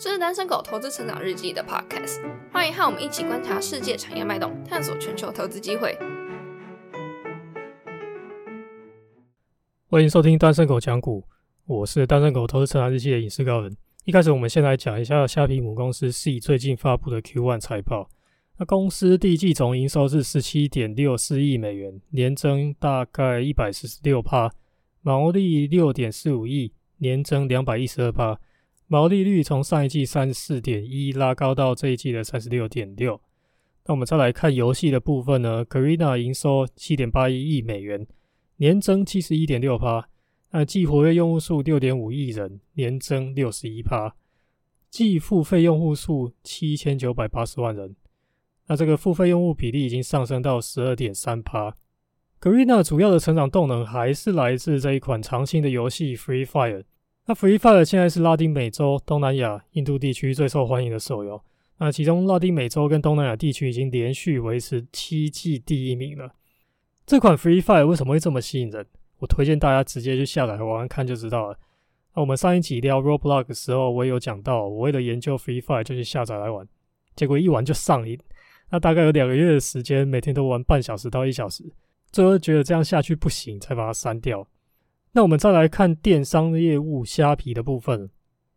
这是单身狗投资成长日记的 podcast，欢迎和我们一起观察世界产业脉动，探索全球投资机会。欢迎收听单身狗讲股，我是单身狗投资成长日记的影视高人。一开始，我们先来讲一下虾皮母公司 C 最近发布的 Q1 财报。那公司第一季总营收是十七点六四亿美元，年增大概一百四十六帕，毛利六点四五亿，年增两百一十二帕，毛利率从上一季三十四点一拉高到这一季的三十六点六。那我们再来看游戏的部分呢，Garena 营收七点八一亿美元，年增七十一点六帕。那季活跃用户数六点五亿人，年增六十一趴；季付费用户数七千九百八十万人，那这个付费用户比例已经上升到十二点三趴。Garena 主要的成长动能还是来自这一款长青的游戏 Free Fire。那 Free Fire 现在是拉丁美洲、东南亚、印度地区最受欢迎的手游。那其中拉丁美洲跟东南亚地区已经连续维持七季第一名了。这款 Free Fire 为什么会这么吸引人？我推荐大家直接去下载玩玩看就知道了。那我们上一集聊 Roblox 的时候，我也有讲到，我为了研究 Free Fire 就去下载来玩，结果一玩就上瘾。那大概有两个月的时间，每天都玩半小时到一小时，最后觉得这样下去不行，才把它删掉。那我们再来看电商业务虾皮的部分，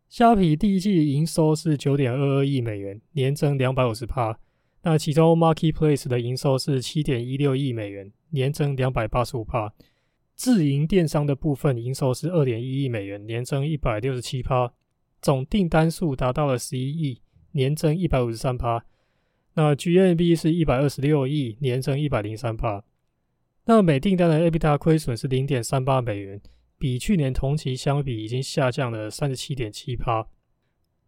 虾皮第一季营收是九点二二亿美元，年增两百五十帕。那其中 Marketplace 的营收是七点一六亿美元，年增两百八十五帕。自营电商的部分营收是二点一亿美元，年增一百六十七趴，总订单数达到了十一亿，年增一百五十三趴。那 GMV 是一百二十六亿，年增一百零三趴。那每订单的 EBITDA 亏损是零点三八美元，比去年同期相比已经下降了三十七点七趴。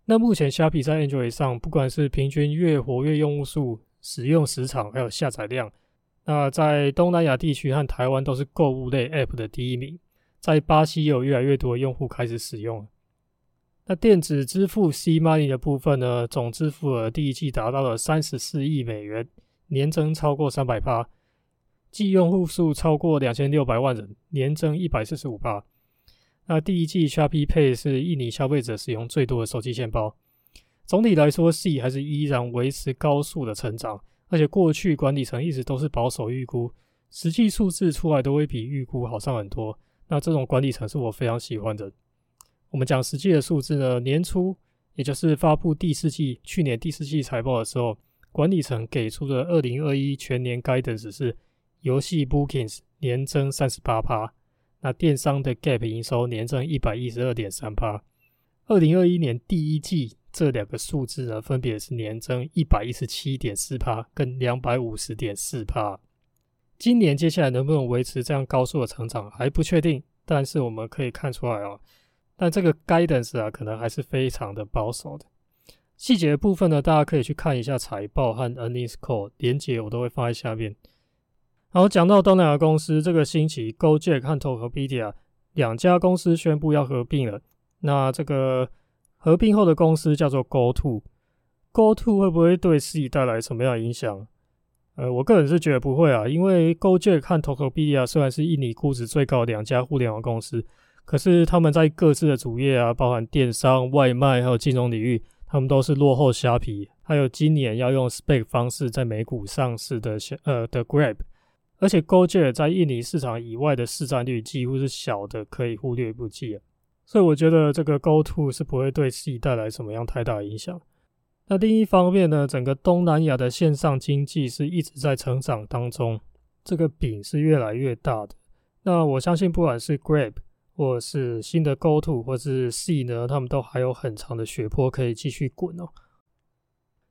那目前虾皮在 Android 上，不管是平均月活跃用户数、使用时长，还有下载量。那在东南亚地区和台湾都是购物类 App 的第一名，在巴西也有越来越多的用户开始使用。那电子支付 C Money 的部分呢，总支付额第一季达到了三十四亿美元，年增超过三百趴，季用户数超过两千六百万人，年增一百四十五趴。那第一季 Shopee 是印尼消费者使用最多的手机钱包。总体来说，C 还是依然维持高速的成长。而且过去管理层一直都是保守预估，实际数字出来都会比预估好上很多。那这种管理层是我非常喜欢的。我们讲实际的数字呢，年初也就是发布第四季去年第四季财报的时候，管理层给出的二零二一全年 guidance 是游戏 bookings 年增三十八趴，那电商的 gap 营收年增一百一十二点三趴。二零二一年第一季。这两个数字呢，分别是年增一百一十七点四帕跟两百五十点四帕。今年接下来能不能维持这样高速的成长还不确定，但是我们可以看出来哦，但这个 guidance 啊，可能还是非常的保守的。细节的部分呢，大家可以去看一下财报和 earnings call 连接，我都会放在下面。好讲到东南亚公司，这个星期，Gojek 和 Tokopedia 两家公司宣布要合并了，那这个。合并后的公司叫做 GoTo，GoTo 会不会对自己带来什么样的影响？呃，我个人是觉得不会啊，因为 Gojek 和 Tokopedia 虽然是印尼估值最高的两家互联网公司，可是他们在各自的主业啊，包含电商、外卖还有金融领域，他们都是落后虾皮，还有今年要用 SPAC 方式在美股上市的呃的 Grab，而且 GoJack 在印尼市场以外的市占率几乎是小的，可以忽略不计啊。所以我觉得这个 Go To 是不会对自己带来什么样太大影响。那另一方面呢，整个东南亚的线上经济是一直在成长当中，这个饼是越来越大的。那我相信，不管是 Grab 或是新的 Go To 或是 C 呢，他们都还有很长的血坡可以继续滚哦。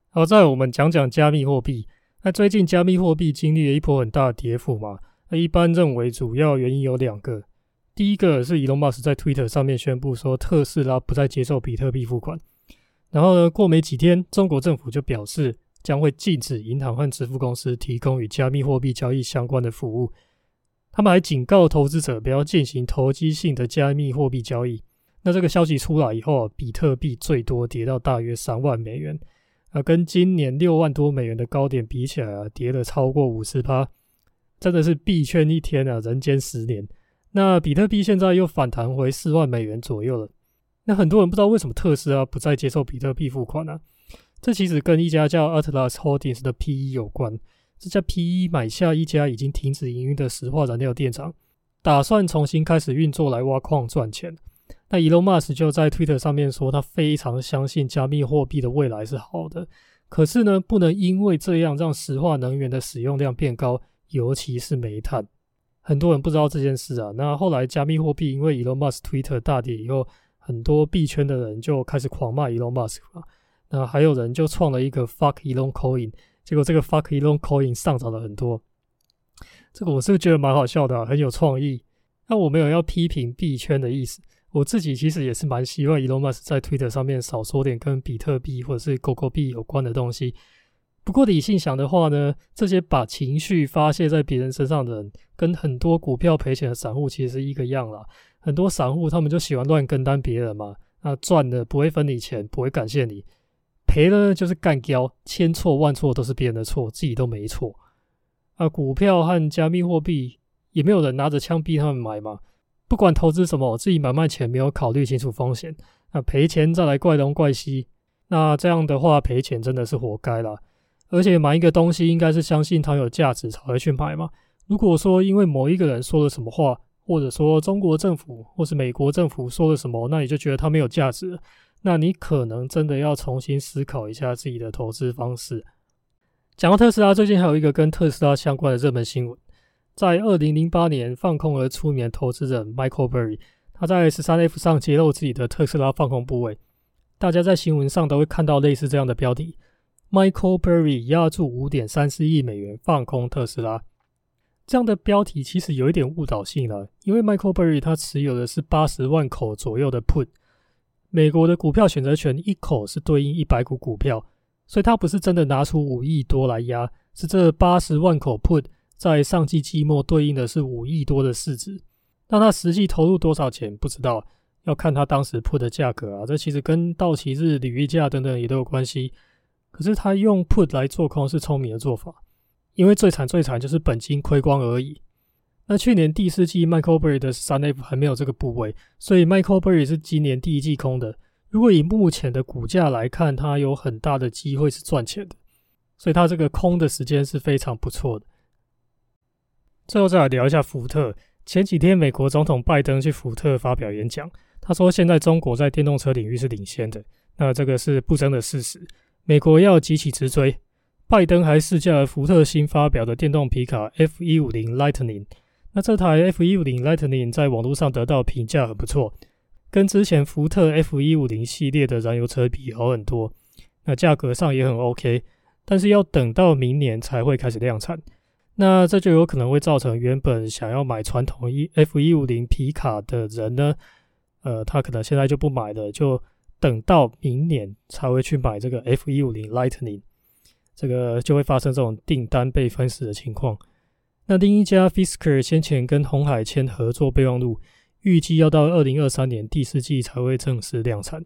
好，在我们讲讲加密货币。那最近加密货币经历了一波很大的跌幅嘛？那一般认为主要原因有两个。第一个是 Elon Musk 在 Twitter 上面宣布说特斯拉不再接受比特币付款，然后呢，过没几天，中国政府就表示将会禁止银行和支付公司提供与加密货币交易相关的服务。他们还警告投资者不要进行投机性的加密货币交易。那这个消息出来以后，比特币最多跌到大约三万美元，啊，跟今年六万多美元的高点比起来啊，跌了超过五十趴，真的是币圈一天啊，人间十年。那比特币现在又反弹回四万美元左右了。那很多人不知道为什么特斯拉不再接受比特币付款呢？这其实跟一家叫 Atlas Holdings 的 PE 有关。这家 PE 买下一家已经停止营运的石化燃料电厂，打算重新开始运作来挖矿赚钱。那 Elon Musk 就在 Twitter 上面说，他非常相信加密货币的未来是好的。可是呢，不能因为这样让石化能源的使用量变高，尤其是煤炭。很多人不知道这件事啊。那后来加密货币因为 Elon Musk Twitter 大跌以后，很多币圈的人就开始狂骂 Elon Musk 了。那还有人就创了一个 Fuck Elon Coin，结果这个 Fuck Elon Coin 上涨了很多。这个我是觉得蛮好笑的，很有创意。那我没有要批评币圈的意思。我自己其实也是蛮希望 Elon Musk 在 Twitter 上面少说点跟比特币或者是狗狗币有关的东西。不过理性想的话呢，这些把情绪发泄在别人身上的人，跟很多股票赔钱的散户其实是一个样啦。很多散户他们就喜欢乱跟单别人嘛，那赚的不会分你钱，不会感谢你；赔了就是干掉，千错万错都是别人的错，自己都没错。啊，股票和加密货币也没有人拿着枪逼他们买嘛。不管投资什么，自己买卖前没有考虑清楚风险，那赔钱再来怪东怪西，那这样的话赔钱真的是活该了。而且买一个东西应该是相信它有价值才会去买嘛。如果说因为某一个人说了什么话，或者说中国政府或是美国政府说了什么，那你就觉得它没有价值，那你可能真的要重新思考一下自己的投资方式。讲到特斯拉，最近还有一个跟特斯拉相关的热门新闻。在二零零八年放空而出名的投资人 Michael Burry，他在十三 F 上揭露自己的特斯拉放空部位。大家在新闻上都会看到类似这样的标题：Michael Burry 压住五点三四亿美元放空特斯拉。这样的标题其实有一点误导性了，因为 Michael Burry 他持有的是八十万口左右的 Put，美国的股票选择权一口是对应一百股股票，所以他不是真的拿出五亿多来压，是这八十万口 Put。在上季季末对应的是五亿多的市值，那他实际投入多少钱不知道，要看他当时铺的价格啊。这其实跟到期日、履约价等等也都有关系。可是他用 put 来做空是聪明的做法，因为最惨最惨就是本金亏光而已。那去年第四季 Michael Berry 的三 F 还没有这个部位，所以 Michael Berry 是今年第一季空的。如果以目前的股价来看，他有很大的机会是赚钱的，所以他这个空的时间是非常不错的。最后再来聊一下福特。前几天，美国总统拜登去福特发表演讲，他说现在中国在电动车领域是领先的，那这个是不争的事实。美国要急起直追。拜登还试驾了福特新发表的电动皮卡 F 一五零 Lightning。那这台 F 一五零 Lightning 在网络上得到评价很不错，跟之前福特 F 一五零系列的燃油车比好很多。那价格上也很 OK，但是要等到明年才会开始量产。那这就有可能会造成原本想要买传统一 F 一五零皮卡的人呢，呃，他可能现在就不买了，就等到明年才会去买这个 F 一五零 Lightning，这个就会发生这种订单被分食的情况。那另一家 Fisker 先前跟红海签合作备忘录，预计要到二零二三年第四季才会正式量产。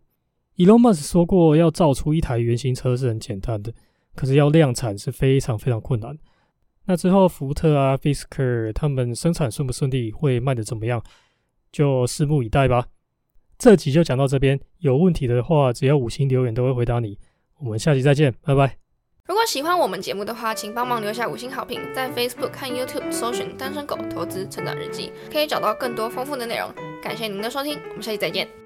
Elon Musk 说过，要造出一台原型车是很简单的，可是要量产是非常非常困难。那之后，福特啊、Fisker 他们生产顺不顺利，会卖的怎么样，就拭目以待吧。这集就讲到这边，有问题的话，只要五星留言都会回答你。我们下期再见，拜拜。如果喜欢我们节目的话，请帮忙留下五星好评，在 Facebook 和 YouTube 搜寻“单身狗投资成长日记”，可以找到更多丰富的内容。感谢您的收听，我们下期再见。